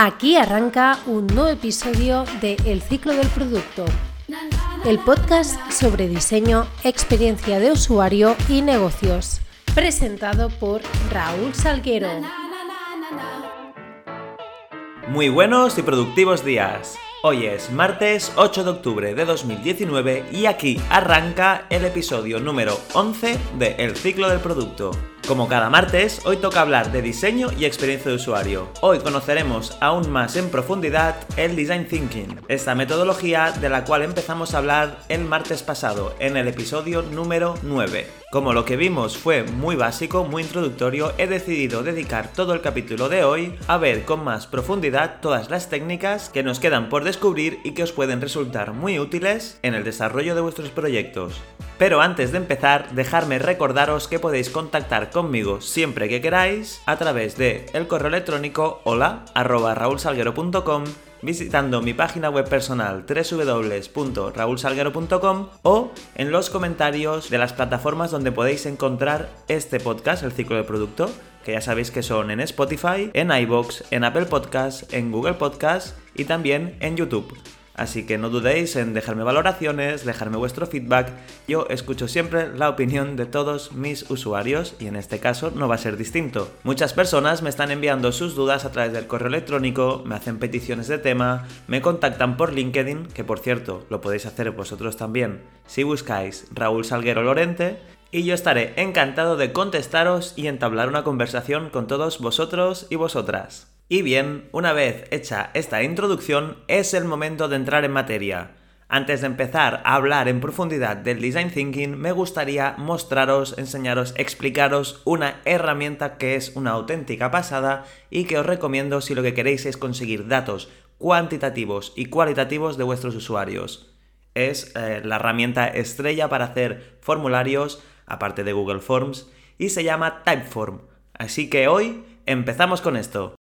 Aquí arranca un nuevo episodio de El ciclo del producto, el podcast sobre diseño, experiencia de usuario y negocios, presentado por Raúl Salguero. Muy buenos y productivos días. Hoy es martes 8 de octubre de 2019 y aquí arranca el episodio número 11 de El ciclo del producto. Como cada martes, hoy toca hablar de diseño y experiencia de usuario. Hoy conoceremos aún más en profundidad el Design Thinking, esta metodología de la cual empezamos a hablar el martes pasado, en el episodio número 9. Como lo que vimos fue muy básico, muy introductorio, he decidido dedicar todo el capítulo de hoy a ver con más profundidad todas las técnicas que nos quedan por descubrir y que os pueden resultar muy útiles en el desarrollo de vuestros proyectos. Pero antes de empezar, dejadme recordaros que podéis contactar conmigo siempre que queráis a través de el correo electrónico hola visitando mi página web personal www.raulsalguero.com o en los comentarios de las plataformas donde podéis encontrar este podcast, el ciclo de producto, que ya sabéis que son en Spotify, en iBox, en Apple Podcasts, en Google Podcasts y también en YouTube. Así que no dudéis en dejarme valoraciones, dejarme vuestro feedback. Yo escucho siempre la opinión de todos mis usuarios y en este caso no va a ser distinto. Muchas personas me están enviando sus dudas a través del correo electrónico, me hacen peticiones de tema, me contactan por LinkedIn, que por cierto lo podéis hacer vosotros también si buscáis Raúl Salguero Lorente. Y yo estaré encantado de contestaros y entablar una conversación con todos vosotros y vosotras. Y bien, una vez hecha esta introducción, es el momento de entrar en materia. Antes de empezar a hablar en profundidad del design thinking, me gustaría mostraros, enseñaros, explicaros una herramienta que es una auténtica pasada y que os recomiendo si lo que queréis es conseguir datos cuantitativos y cualitativos de vuestros usuarios. Es eh, la herramienta estrella para hacer formularios, aparte de Google Forms, y se llama Typeform. Así que hoy empezamos con esto.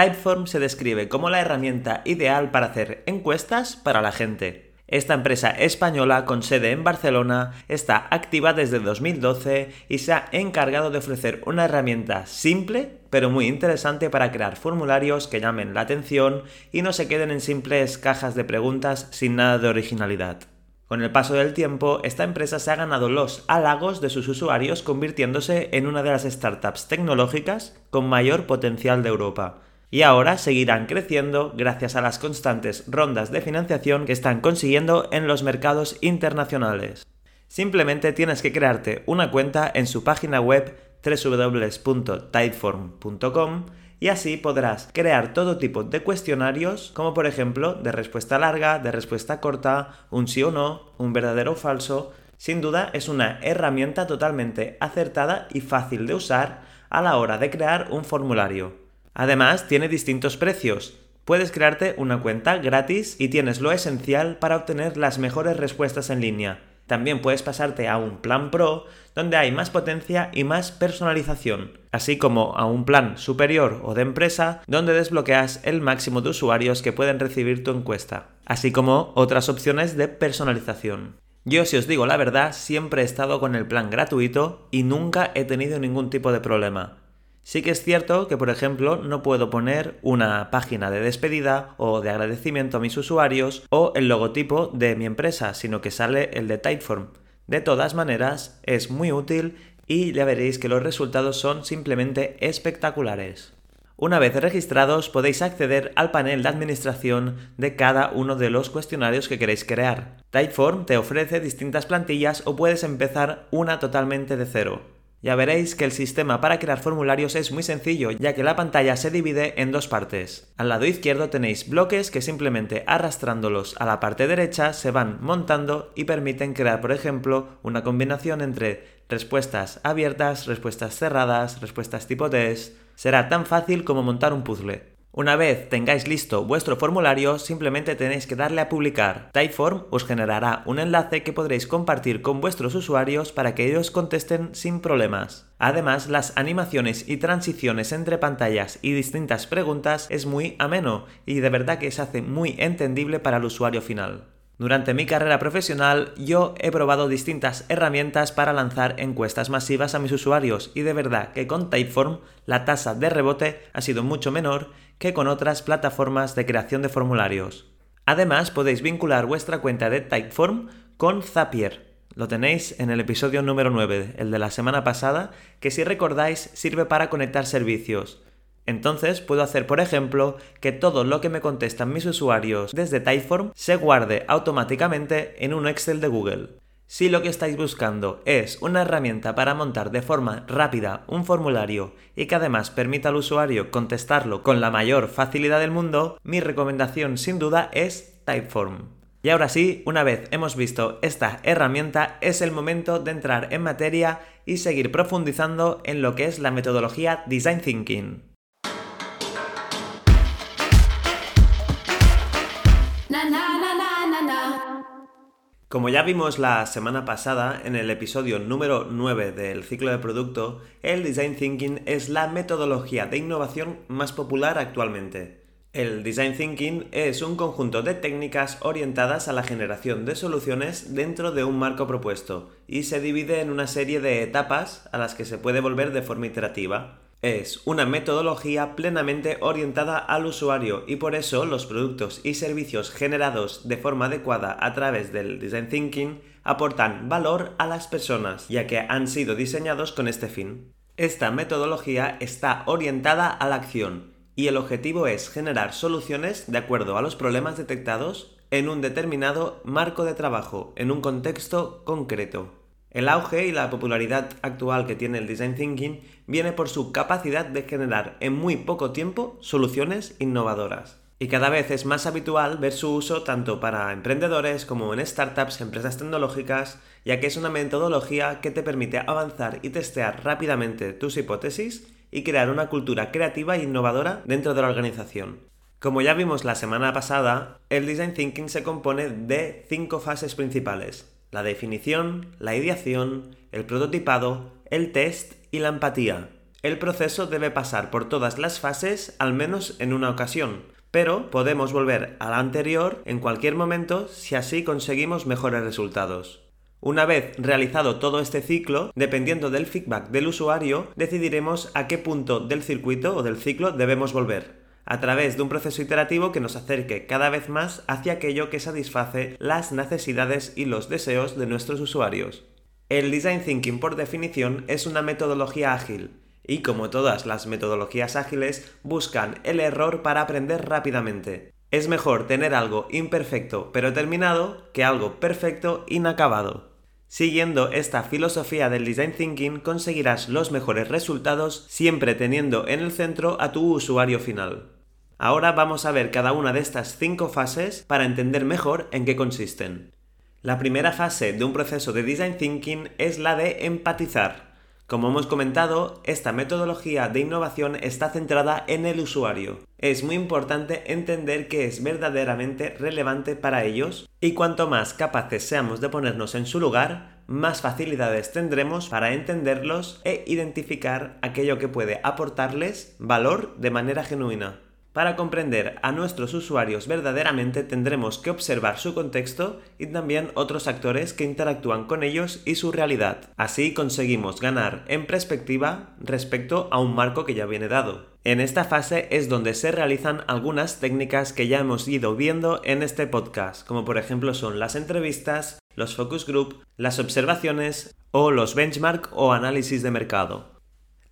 Typeform se describe como la herramienta ideal para hacer encuestas para la gente. Esta empresa española con sede en Barcelona está activa desde 2012 y se ha encargado de ofrecer una herramienta simple pero muy interesante para crear formularios que llamen la atención y no se queden en simples cajas de preguntas sin nada de originalidad. Con el paso del tiempo, esta empresa se ha ganado los halagos de sus usuarios convirtiéndose en una de las startups tecnológicas con mayor potencial de Europa y ahora seguirán creciendo gracias a las constantes rondas de financiación que están consiguiendo en los mercados internacionales. Simplemente tienes que crearte una cuenta en su página web www.typeform.com y así podrás crear todo tipo de cuestionarios, como por ejemplo de respuesta larga, de respuesta corta, un sí o no, un verdadero o falso. Sin duda es una herramienta totalmente acertada y fácil de usar a la hora de crear un formulario. Además, tiene distintos precios. Puedes crearte una cuenta gratis y tienes lo esencial para obtener las mejores respuestas en línea. También puedes pasarte a un plan Pro, donde hay más potencia y más personalización, así como a un plan superior o de empresa, donde desbloqueas el máximo de usuarios que pueden recibir tu encuesta, así como otras opciones de personalización. Yo, si os digo la verdad, siempre he estado con el plan gratuito y nunca he tenido ningún tipo de problema. Sí que es cierto que, por ejemplo, no puedo poner una página de despedida o de agradecimiento a mis usuarios o el logotipo de mi empresa, sino que sale el de Typeform. De todas maneras, es muy útil y ya veréis que los resultados son simplemente espectaculares. Una vez registrados podéis acceder al panel de administración de cada uno de los cuestionarios que queréis crear. Typeform te ofrece distintas plantillas o puedes empezar una totalmente de cero. Ya veréis que el sistema para crear formularios es muy sencillo, ya que la pantalla se divide en dos partes. Al lado izquierdo tenéis bloques que simplemente arrastrándolos a la parte derecha se van montando y permiten crear, por ejemplo, una combinación entre respuestas abiertas, respuestas cerradas, respuestas tipo test. Será tan fácil como montar un puzzle. Una vez tengáis listo vuestro formulario, simplemente tenéis que darle a publicar. Typeform os generará un enlace que podréis compartir con vuestros usuarios para que ellos contesten sin problemas. Además, las animaciones y transiciones entre pantallas y distintas preguntas es muy ameno y de verdad que se hace muy entendible para el usuario final. Durante mi carrera profesional yo he probado distintas herramientas para lanzar encuestas masivas a mis usuarios y de verdad que con Typeform la tasa de rebote ha sido mucho menor que con otras plataformas de creación de formularios. Además podéis vincular vuestra cuenta de Typeform con Zapier. Lo tenéis en el episodio número 9, el de la semana pasada, que si recordáis sirve para conectar servicios. Entonces puedo hacer, por ejemplo, que todo lo que me contestan mis usuarios desde Typeform se guarde automáticamente en un Excel de Google. Si lo que estáis buscando es una herramienta para montar de forma rápida un formulario y que además permita al usuario contestarlo con la mayor facilidad del mundo, mi recomendación sin duda es Typeform. Y ahora sí, una vez hemos visto esta herramienta, es el momento de entrar en materia y seguir profundizando en lo que es la metodología Design Thinking. Como ya vimos la semana pasada en el episodio número 9 del ciclo de producto, el Design Thinking es la metodología de innovación más popular actualmente. El Design Thinking es un conjunto de técnicas orientadas a la generación de soluciones dentro de un marco propuesto y se divide en una serie de etapas a las que se puede volver de forma iterativa. Es una metodología plenamente orientada al usuario y por eso los productos y servicios generados de forma adecuada a través del Design Thinking aportan valor a las personas, ya que han sido diseñados con este fin. Esta metodología está orientada a la acción y el objetivo es generar soluciones de acuerdo a los problemas detectados en un determinado marco de trabajo, en un contexto concreto. El auge y la popularidad actual que tiene el Design Thinking viene por su capacidad de generar en muy poco tiempo soluciones innovadoras. Y cada vez es más habitual ver su uso tanto para emprendedores como en startups, empresas tecnológicas, ya que es una metodología que te permite avanzar y testear rápidamente tus hipótesis y crear una cultura creativa e innovadora dentro de la organización. Como ya vimos la semana pasada, el Design Thinking se compone de cinco fases principales la definición, la ideación, el prototipado, el test y la empatía. El proceso debe pasar por todas las fases al menos en una ocasión, pero podemos volver a la anterior en cualquier momento si así conseguimos mejores resultados. Una vez realizado todo este ciclo, dependiendo del feedback del usuario, decidiremos a qué punto del circuito o del ciclo debemos volver a través de un proceso iterativo que nos acerque cada vez más hacia aquello que satisface las necesidades y los deseos de nuestros usuarios. El Design Thinking por definición es una metodología ágil, y como todas las metodologías ágiles, buscan el error para aprender rápidamente. Es mejor tener algo imperfecto pero terminado que algo perfecto inacabado. Siguiendo esta filosofía del design thinking conseguirás los mejores resultados siempre teniendo en el centro a tu usuario final. Ahora vamos a ver cada una de estas cinco fases para entender mejor en qué consisten. La primera fase de un proceso de design thinking es la de empatizar. Como hemos comentado, esta metodología de innovación está centrada en el usuario. Es muy importante entender que es verdaderamente relevante para ellos y cuanto más capaces seamos de ponernos en su lugar, más facilidades tendremos para entenderlos e identificar aquello que puede aportarles valor de manera genuina. Para comprender a nuestros usuarios verdaderamente tendremos que observar su contexto y también otros actores que interactúan con ellos y su realidad. Así conseguimos ganar en perspectiva respecto a un marco que ya viene dado. En esta fase es donde se realizan algunas técnicas que ya hemos ido viendo en este podcast, como por ejemplo son las entrevistas, los focus group, las observaciones o los benchmark o análisis de mercado.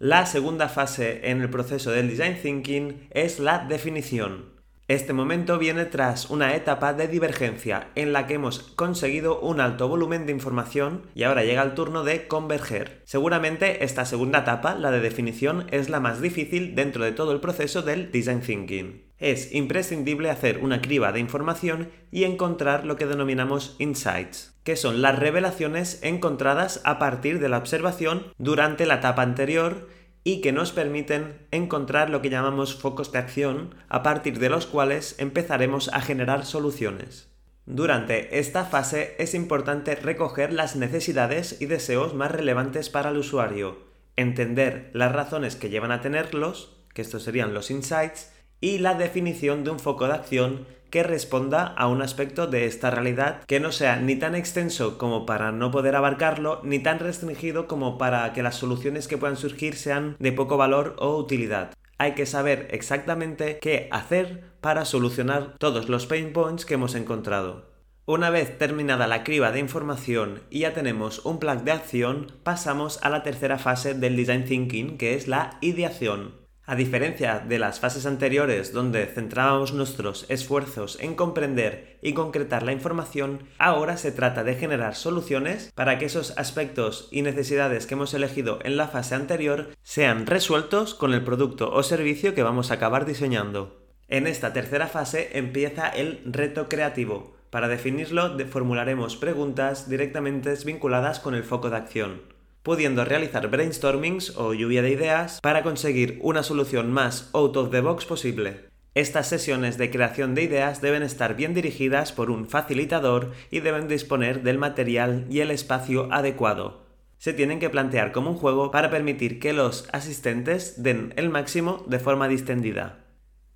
La segunda fase en el proceso del design thinking es la definición. Este momento viene tras una etapa de divergencia en la que hemos conseguido un alto volumen de información y ahora llega el turno de converger. Seguramente esta segunda etapa, la de definición, es la más difícil dentro de todo el proceso del design thinking. Es imprescindible hacer una criba de información y encontrar lo que denominamos insights, que son las revelaciones encontradas a partir de la observación durante la etapa anterior y que nos permiten encontrar lo que llamamos focos de acción a partir de los cuales empezaremos a generar soluciones. Durante esta fase es importante recoger las necesidades y deseos más relevantes para el usuario, entender las razones que llevan a tenerlos, que estos serían los insights, y la definición de un foco de acción que responda a un aspecto de esta realidad que no sea ni tan extenso como para no poder abarcarlo, ni tan restringido como para que las soluciones que puedan surgir sean de poco valor o utilidad. Hay que saber exactamente qué hacer para solucionar todos los pain points que hemos encontrado. Una vez terminada la criba de información y ya tenemos un plan de acción, pasamos a la tercera fase del design thinking, que es la ideación. A diferencia de las fases anteriores donde centrábamos nuestros esfuerzos en comprender y concretar la información, ahora se trata de generar soluciones para que esos aspectos y necesidades que hemos elegido en la fase anterior sean resueltos con el producto o servicio que vamos a acabar diseñando. En esta tercera fase empieza el reto creativo. Para definirlo formularemos preguntas directamente vinculadas con el foco de acción pudiendo realizar brainstormings o lluvia de ideas para conseguir una solución más out of the box posible. Estas sesiones de creación de ideas deben estar bien dirigidas por un facilitador y deben disponer del material y el espacio adecuado. Se tienen que plantear como un juego para permitir que los asistentes den el máximo de forma distendida.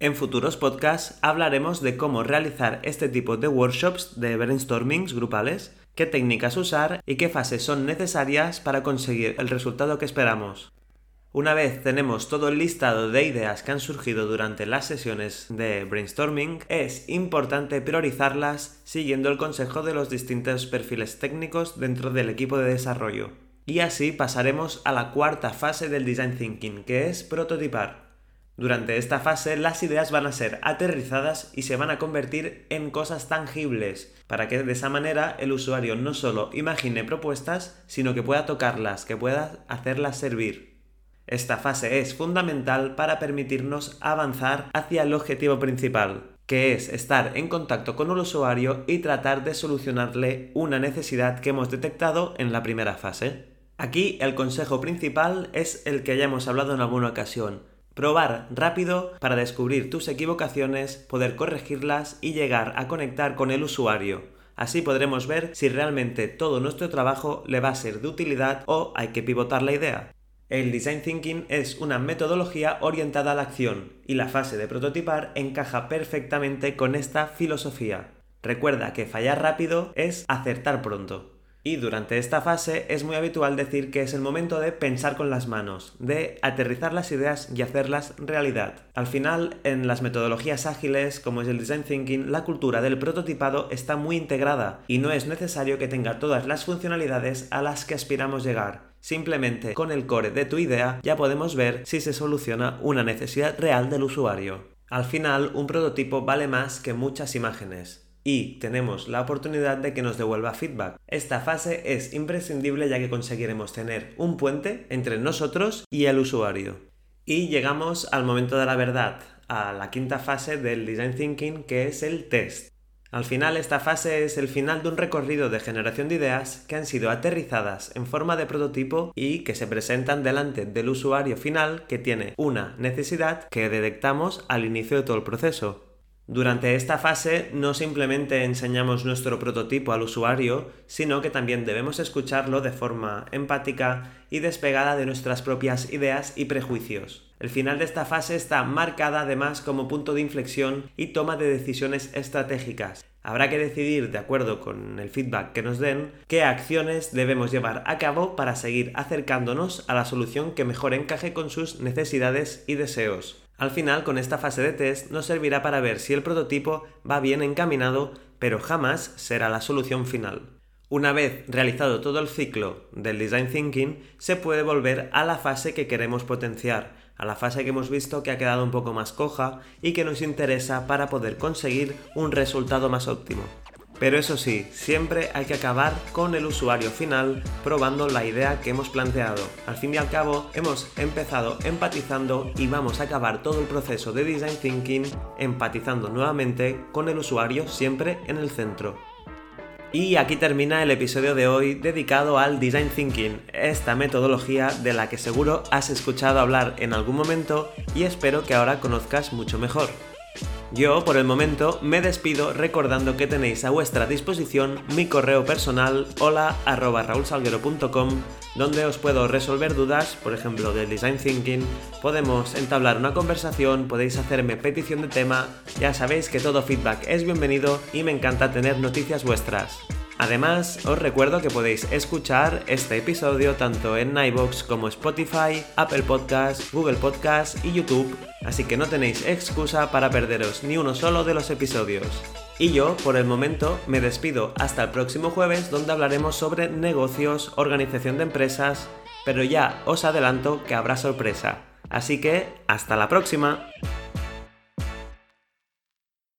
En futuros podcasts hablaremos de cómo realizar este tipo de workshops de brainstormings grupales qué técnicas usar y qué fases son necesarias para conseguir el resultado que esperamos. Una vez tenemos todo el listado de ideas que han surgido durante las sesiones de brainstorming, es importante priorizarlas siguiendo el consejo de los distintos perfiles técnicos dentro del equipo de desarrollo. Y así pasaremos a la cuarta fase del design thinking, que es prototipar. Durante esta fase las ideas van a ser aterrizadas y se van a convertir en cosas tangibles, para que de esa manera el usuario no solo imagine propuestas, sino que pueda tocarlas, que pueda hacerlas servir. Esta fase es fundamental para permitirnos avanzar hacia el objetivo principal, que es estar en contacto con el usuario y tratar de solucionarle una necesidad que hemos detectado en la primera fase. Aquí el consejo principal es el que ya hemos hablado en alguna ocasión Probar rápido para descubrir tus equivocaciones, poder corregirlas y llegar a conectar con el usuario. Así podremos ver si realmente todo nuestro trabajo le va a ser de utilidad o hay que pivotar la idea. El design thinking es una metodología orientada a la acción y la fase de prototipar encaja perfectamente con esta filosofía. Recuerda que fallar rápido es acertar pronto. Y durante esta fase es muy habitual decir que es el momento de pensar con las manos, de aterrizar las ideas y hacerlas realidad. Al final, en las metodologías ágiles, como es el design thinking, la cultura del prototipado está muy integrada y no es necesario que tenga todas las funcionalidades a las que aspiramos llegar. Simplemente con el core de tu idea ya podemos ver si se soluciona una necesidad real del usuario. Al final, un prototipo vale más que muchas imágenes y tenemos la oportunidad de que nos devuelva feedback. Esta fase es imprescindible ya que conseguiremos tener un puente entre nosotros y el usuario. Y llegamos al momento de la verdad, a la quinta fase del design thinking que es el test. Al final esta fase es el final de un recorrido de generación de ideas que han sido aterrizadas en forma de prototipo y que se presentan delante del usuario final que tiene una necesidad que detectamos al inicio de todo el proceso. Durante esta fase no simplemente enseñamos nuestro prototipo al usuario, sino que también debemos escucharlo de forma empática y despegada de nuestras propias ideas y prejuicios. El final de esta fase está marcada además como punto de inflexión y toma de decisiones estratégicas. Habrá que decidir, de acuerdo con el feedback que nos den, qué acciones debemos llevar a cabo para seguir acercándonos a la solución que mejor encaje con sus necesidades y deseos. Al final, con esta fase de test nos servirá para ver si el prototipo va bien encaminado, pero jamás será la solución final. Una vez realizado todo el ciclo del design thinking, se puede volver a la fase que queremos potenciar, a la fase que hemos visto que ha quedado un poco más coja y que nos interesa para poder conseguir un resultado más óptimo. Pero eso sí, siempre hay que acabar con el usuario final probando la idea que hemos planteado. Al fin y al cabo, hemos empezado empatizando y vamos a acabar todo el proceso de design thinking empatizando nuevamente con el usuario siempre en el centro. Y aquí termina el episodio de hoy dedicado al Design Thinking, esta metodología de la que seguro has escuchado hablar en algún momento y espero que ahora conozcas mucho mejor. Yo, por el momento, me despido recordando que tenéis a vuestra disposición mi correo personal hola donde os puedo resolver dudas, por ejemplo, del design thinking, podemos entablar una conversación, podéis hacerme petición de tema, ya sabéis que todo feedback es bienvenido y me encanta tener noticias vuestras. Además, os recuerdo que podéis escuchar este episodio tanto en iVoox como Spotify, Apple Podcasts, Google Podcasts y YouTube, así que no tenéis excusa para perderos ni uno solo de los episodios. Y yo, por el momento, me despido hasta el próximo jueves donde hablaremos sobre negocios, organización de empresas, pero ya os adelanto que habrá sorpresa. Así que, hasta la próxima.